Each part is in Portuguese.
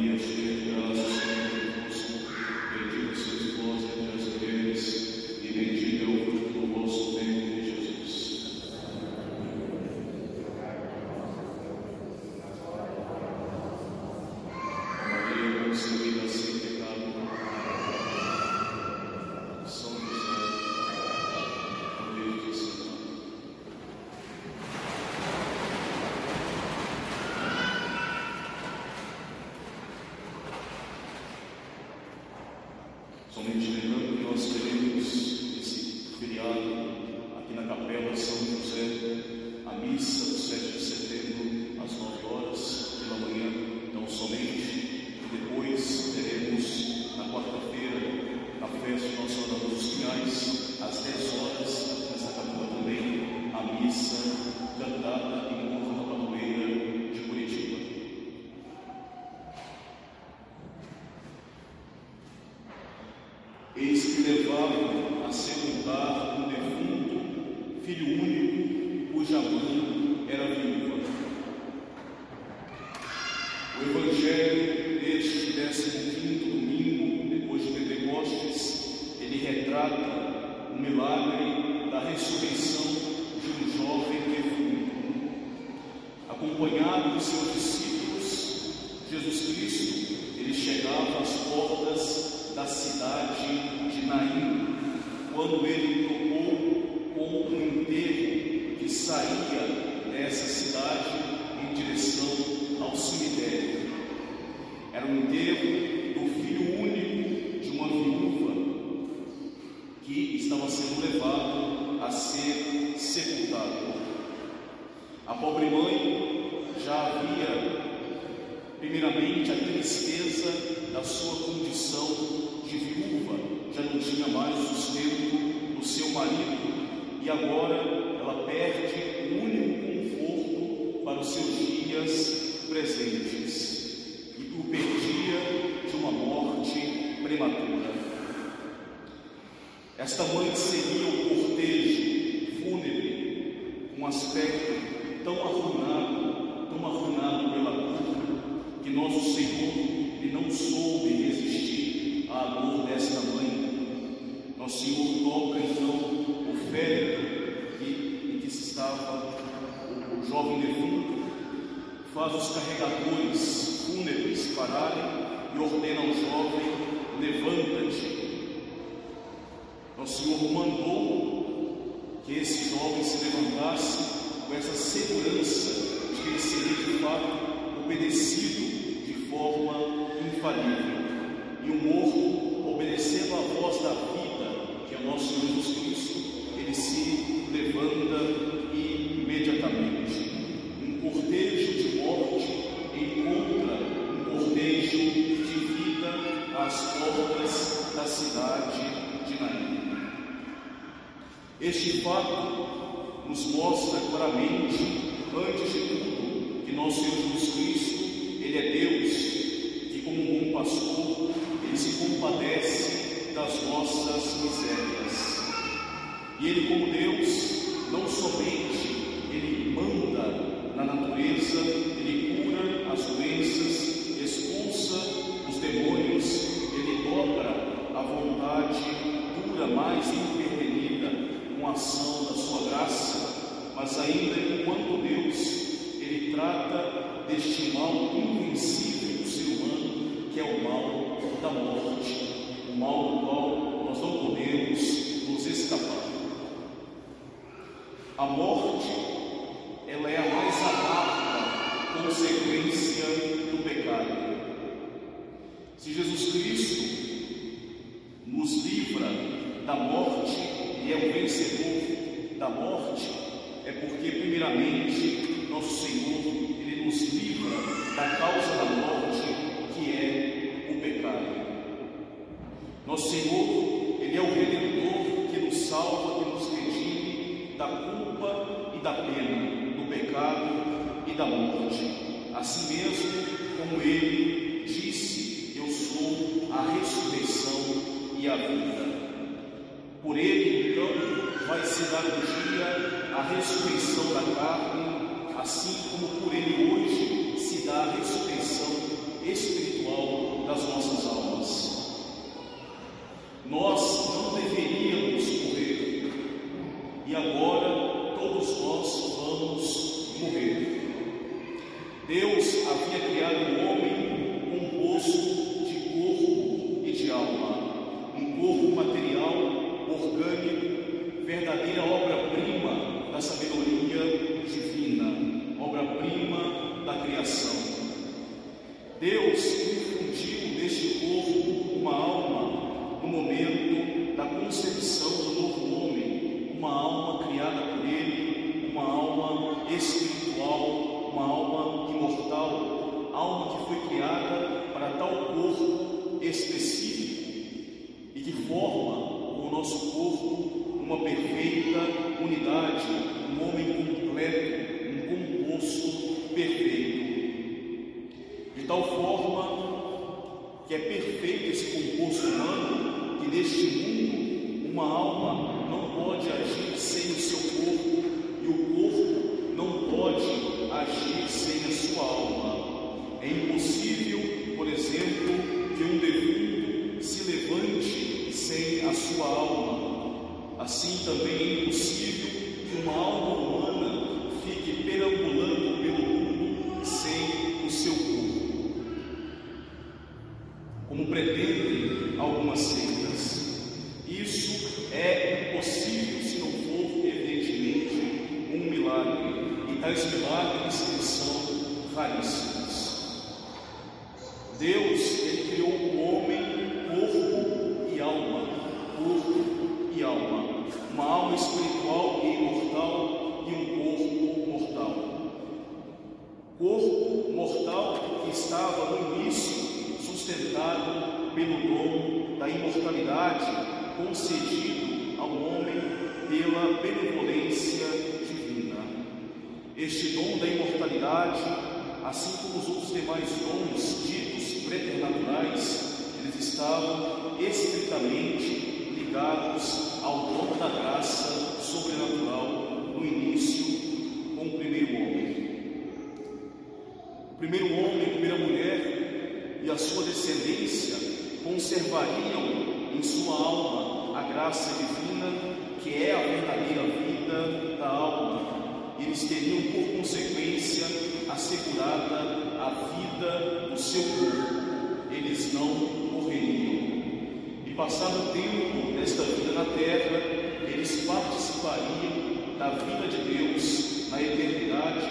Yes, yes, yes. Somente lembrando que nós teremos esse feriado aqui na Capela São José, a missa do 7 de setembro, às 9 horas pela manhã. Então, somente depois teremos, na quarta-feira, a festa de Nossa Senhora dos Pinhais, às 10 horas, nessa capela também, a missa cantada em honra da padroeira de Curitiba. Eis que levavam a sepultar um defunto, filho único, cuja mãe era viúva. O Evangelho deste 15 domingo, depois de Pentecostes, ele retrata o milagre da ressurreição de um jovem defunto. Acompanhado de seus discípulos, Jesus Cristo, ele chegava às portas da cidade de Naim, quando ele tocou com um enterro que saía dessa cidade em direção ao cemitério. Era um enterro do filho único de uma viúva que estava sendo levado a ser sepultado. A pobre mãe já havia Primeiramente, a tristeza da sua condição de viúva, já não tinha mais o sustento do seu marido, e agora ela perde o único conforto para os seus dias presentes, prematura. Esta mãe seria o cortejo fúnebre, um aspecto tão arruinado, tão arruinado pela culpa, que nosso Senhor ele não soube resistir à dor desta mãe. Nosso Senhor toca então o féretro em que estava o jovem defunto, faz os carregadores fúnebres pararem e ordena ao jovem: levanta-te. Nosso Senhor mandou que esse jovem se levantasse com essa segurança de que ele seria de fato obedecido de forma infalível. E o morto, obedecendo à voz da vida, que é o nosso Senhor Jesus Cristo, ele se levanta mais intervenida com a ação da sua graça, mas ainda enquanto Deus, Ele trata deste mal invencível do ser humano, que é o mal da morte, o mal do qual nós não podemos nos escapar. A morte, ela é a mais amarga consequência do pecado. Se Jesus Cristo nos livra da morte, e é o vencedor da morte, é porque, primeiramente, nosso Senhor, Ele nos livra da causa da morte, que é o pecado. Nosso Senhor, Ele é o Redentor que nos salva, que nos redime da culpa e da pena, do pecado e da morte. Assim mesmo como Ele disse: Eu sou a ressurreição e a vida. Um dia a ressurreição da carne, assim como por Ele hoje se dá a ressurreição espiritual das nossas almas. Nós não deveríamos morrer, e agora todos nós vamos morrer. Deus havia criado o homem unidade, um homem completo, um composto perfeito. De tal forma que é perfeito esse composto humano que neste mundo uma alma não pode agir sem o seu corpo e o corpo não pode agir sem a sua alma. É impossível, por exemplo, que um defunto se levante sem a sua alma. Assim também ao homem pela benevolência divina. Este dom da imortalidade, assim como os outros demais dons ditos preternaturais, eles estavam estritamente ligados ao dom da graça sobrenatural no início com o primeiro homem. O primeiro homem, a primeira mulher, e a sua descendência conservariam em sua alma a graça divina, que é a verdadeira vida da alma. Eles teriam, por consequência, assegurada a vida do seu corpo. Eles não morreriam. E passado o tempo desta vida na terra, eles participariam da vida de Deus na eternidade,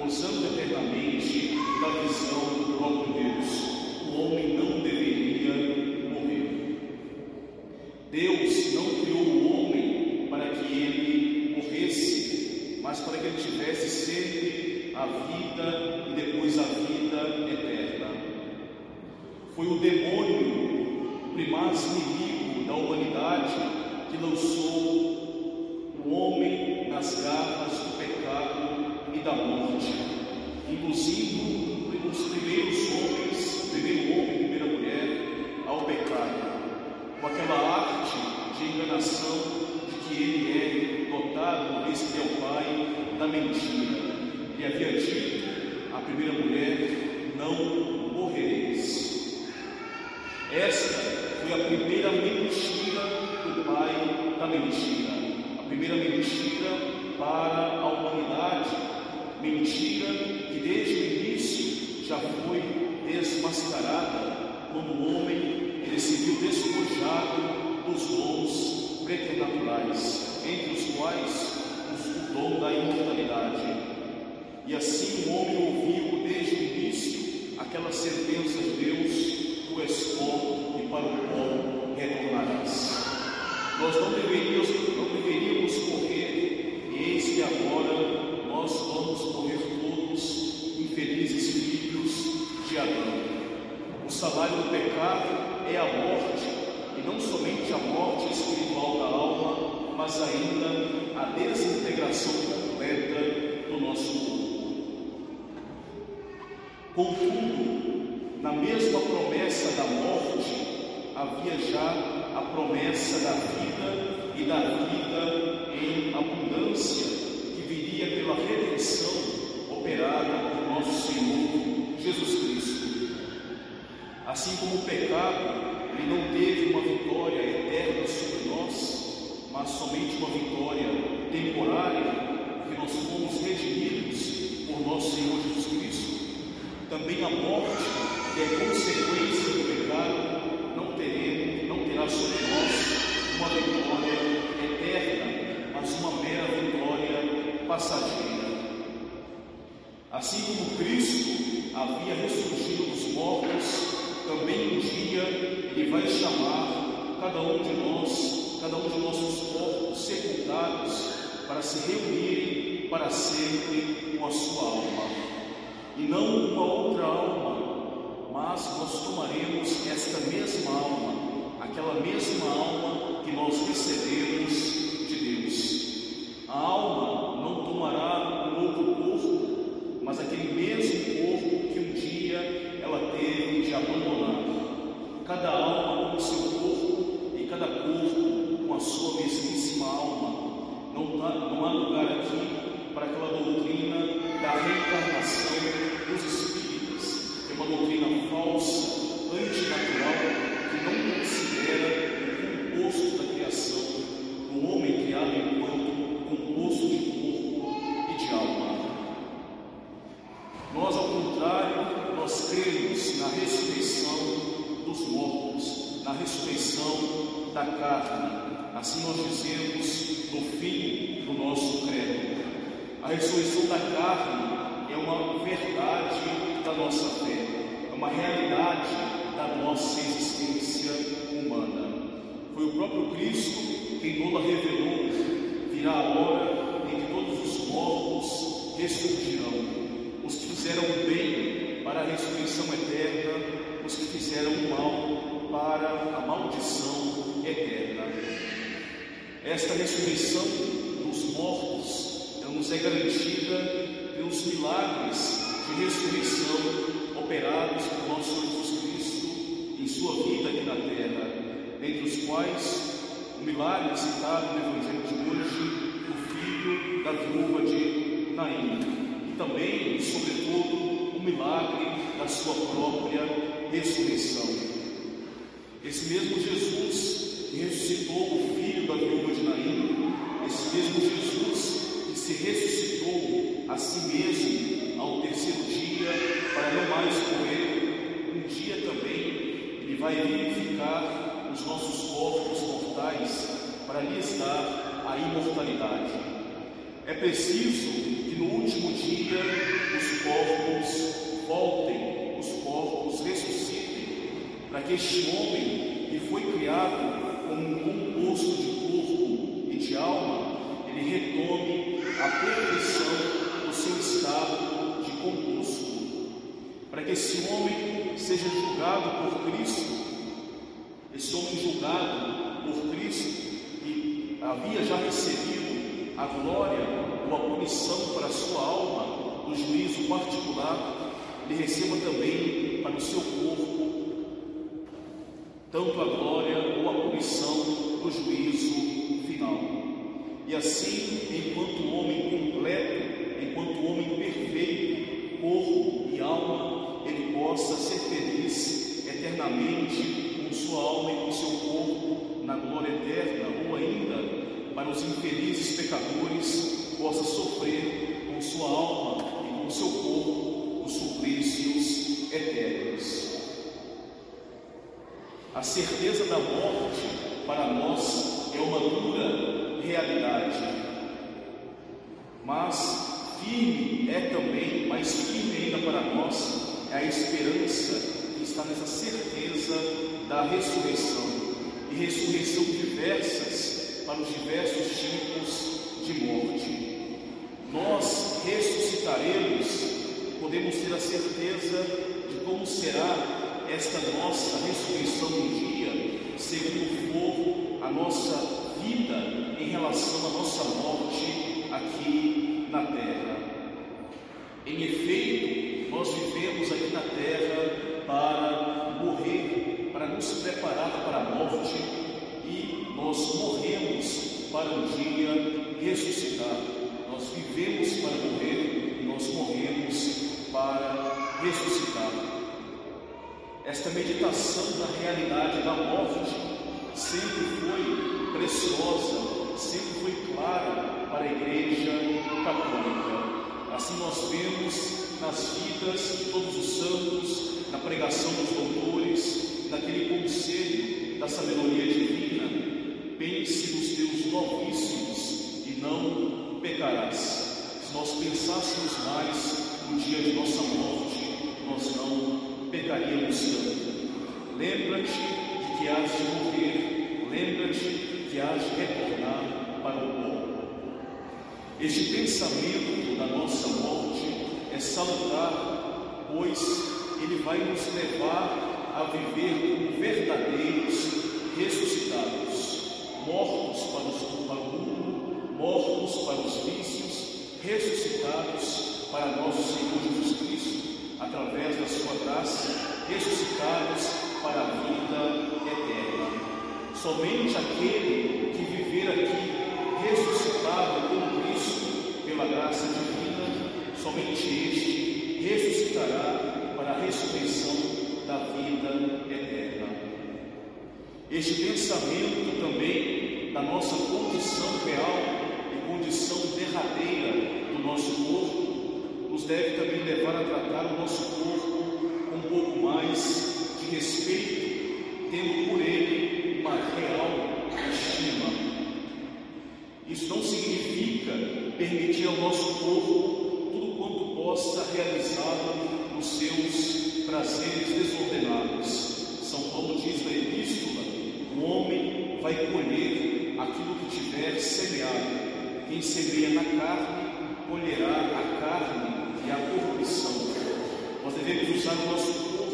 gozando eternamente da visão do próprio Deus o homem não deveria criou o homem para que ele morresse, mas para que ele tivesse sempre a vida e depois a vida eterna. Foi o demônio, o primaz inimigo da humanidade, que lançou o homem nas garras do pecado e da morte, induzindo os primeiros homens primeiro homem, primeira mulher, ao pecado, com aquela arte de enganação de que ele é dotado, vez que é o pai da mentira. Ele havia dito à primeira mulher: Não morrereis. Esta foi a primeira mentira do pai da mentira, a primeira mentira para a humanidade, mentira que desde o início já foi desmascarada quando o homem ele se da imortalidade. E assim o homem ouviu desde o início aquela sentença de Deus: Tu és pó e para o pó retornarás. Nós não deveríamos, não deveríamos morrer, e eis que agora nós vamos morrer todos, infelizes filhos de Adão. O salário do pecado é a morte, e não somente a morte espiritual da alma, mas ainda a desintegração completa do nosso corpo. Contudo, na mesma promessa da morte, havia já a promessa da vida e da vida em abundância, que viria pela redenção operada por nosso Senhor Jesus Cristo. Assim como o pecado, ele não teve uma vitória eterna sobre nós, mas somente uma vitória temporária, porque nós fomos redimidos por nosso Senhor Jesus Cristo. Também a morte, que é consequência do pecado, não teremos, não terá sobre nós uma vitória eterna, mas uma mera vitória passageira. Assim como Cristo havia ressurgido dos mortos, também um dia Ele vai chamar cada um de nós, cada um de nossos corpos sepultados, para se reunirem para sempre com a sua alma. E não uma outra alma, mas nós tomaremos esta mesma alma, aquela mesma alma que nós recebemos de Deus. A alma não tomará um outro corpo, mas aquele mesmo corpo que um dia ela teve de abandonar. Cada alma com o seu corpo e cada corpo com a sua. Há lugar aqui para aquela doutrina da reencarnação dos espíritos, que é uma doutrina falsa, carne é uma verdade da nossa fé, é uma realidade da nossa existência humana. Foi o próprio Cristo quem nos revelou. Virá a hora em que todos os mortos ressurgirão os que fizeram o bem para a ressurreição eterna, os que fizeram o mal para a maldição eterna. Esta ressurreição dos mortos nos é garantida pelos milagres de ressurreição operados por nosso Jesus Cristo em sua vida aqui na terra, entre os quais o milagre citado no Evangelho de hoje, o filho da viúva de Naim e também, sobretudo, o milagre da sua própria ressurreição. Esse mesmo Jesus que ressuscitou o filho da viúva de Naim, esse mesmo Jesus se ressuscitou a si mesmo ao terceiro dia, para não mais morrer, um dia também ele vai vivificar os nossos corpos mortais para lhes dar a imortalidade. É preciso que no último dia os corpos voltem, os corpos ressuscitem, para que este homem que foi criado como um composto de corpo e de alma, ele retome a perfeição do seu estado de composto. Para que esse homem seja julgado por Cristo, esse homem julgado por Cristo, que havia já recebido a glória ou a punição para a sua alma no juízo particular, ele receba também para o seu corpo tanto a glória ou a punição no juízo final. E assim, enquanto homem completo, enquanto homem perfeito, corpo e alma, ele possa ser feliz eternamente com sua alma e com seu corpo na glória eterna, ou ainda para os infelizes pecadores possa sofrer com sua alma e com seu corpo os suplícios eternos. A certeza da morte para nós é uma dura realidade, mas firme é também, mais firme ainda para nós, é a esperança que está nessa certeza da ressurreição e ressurreição diversas para os diversos tipos de morte nós ressuscitaremos, podemos ter a certeza de como será esta nossa ressurreição um dia, segundo for a nossa vida em relação à nossa morte aqui na terra. Em efeito, nós vivemos aqui na terra para morrer, para nos preparar para a morte e nós morremos para um dia ressuscitar. Nós vivemos para morrer e nós morremos para ressuscitar. esta meditação da realidade da morte sempre foi preciosa, sempre foi clara para a Igreja Católica. Assim nós vemos nas vidas de todos os santos, na pregação dos doutores, naquele conselho da sabedoria divina, pense nos teus novíssimos e não pecarás. Se nós pensássemos mais no dia de nossa morte, nós não pecaríamos tanto. Lembra-te de que hás de morrer, lembra-te que hás de retornar para o pó. Este pensamento da nossa morte é salutar, pois ele vai nos levar a viver como verdadeiros ressuscitados, mortos para, os, para o mundo, mortos para os vícios, ressuscitados para nosso Senhor Jesus Cristo, através da sua graça, ressuscitados para a vida eterna. Somente aquele que viver aqui ressuscitado com Cristo pela graça divina, somente este ressuscitará para a ressurreição da vida. Este pensamento também da nossa condição real e condição derradeira do nosso corpo nos deve também levar a tratar o nosso corpo com um pouco mais de respeito, tendo por ele uma real estima. Isso não significa permitir ao nosso corpo tudo quanto possa realizá-lo nos seus prazeres desordenados. São Paulo diz na epístola: o homem vai colher aquilo que tiver semeado. Quem semeia na carne, colherá a carne e a corrupção. Nós devemos usar o nosso corpo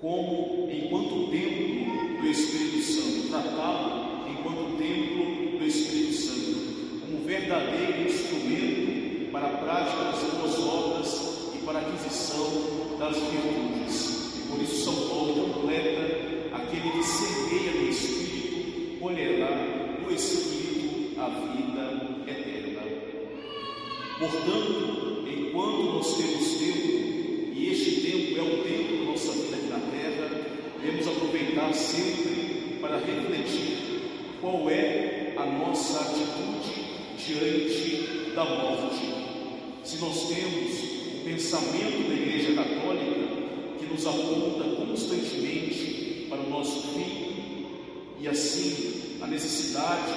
como enquanto templo do Espírito Santo, tratá-lo enquanto templo do Espírito Santo, como verdadeiro instrumento para a prática das boas obras e para a aquisição das virtudes. E por isso São Paulo completa aquele que semeia no Espírito, colherá no Espírito a vida eterna. Portanto, enquanto nós temos tempo, e este tempo é o tempo da nossa vida aqui na terra, devemos aproveitar sempre para refletir qual é a nossa atitude diante da morte. Se nós temos o pensamento da Igreja Católica que nos aponta constantemente para o nosso fim, e assim a necessidade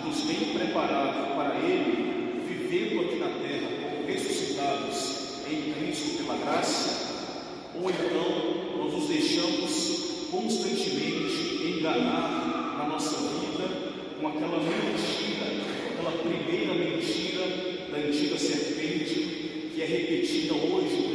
de nos bem preparar para Ele, vivendo aqui na terra ressuscitados em Cristo pela graça, ou então nós nos deixamos constantemente enganar na nossa vida com aquela mentira, aquela primeira mentira da antiga serpente que é repetida hoje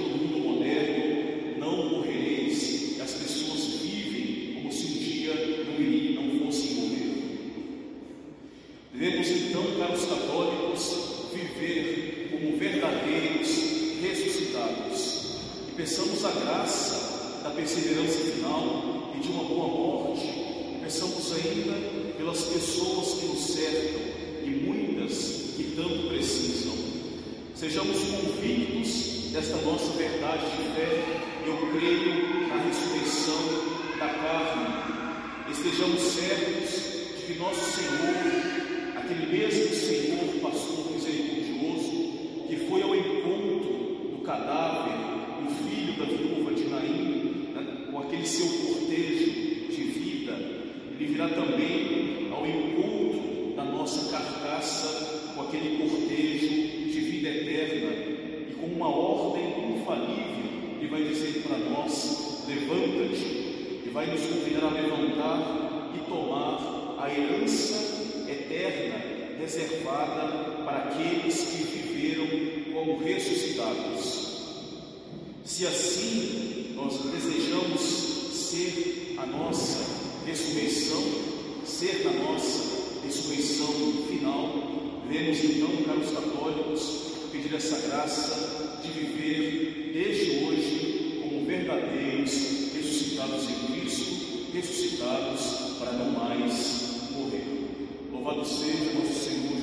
mesmo Senhor, pastor misericordioso, que foi ao encontro do cadáver do filho da viúva de Naim, né, com aquele seu cortejo de vida, ele virá também ao encontro da nossa carcaça com aquele cortejo de vida eterna. E com uma ordem infalível, ele vai dizer para nós: levanta-te, e vai nos convidar a levantar e tomar a herança eterna reservada para aqueles que viveram como ressuscitados. Se assim nós desejamos ser a nossa ressurreição, ser da nossa ressurreição final, devemos então, caros católicos, pedir essa graça de viver desde hoje como verdadeiros ressuscitados em Cristo, ressuscitados para não mais Louvado seja nosso Senhor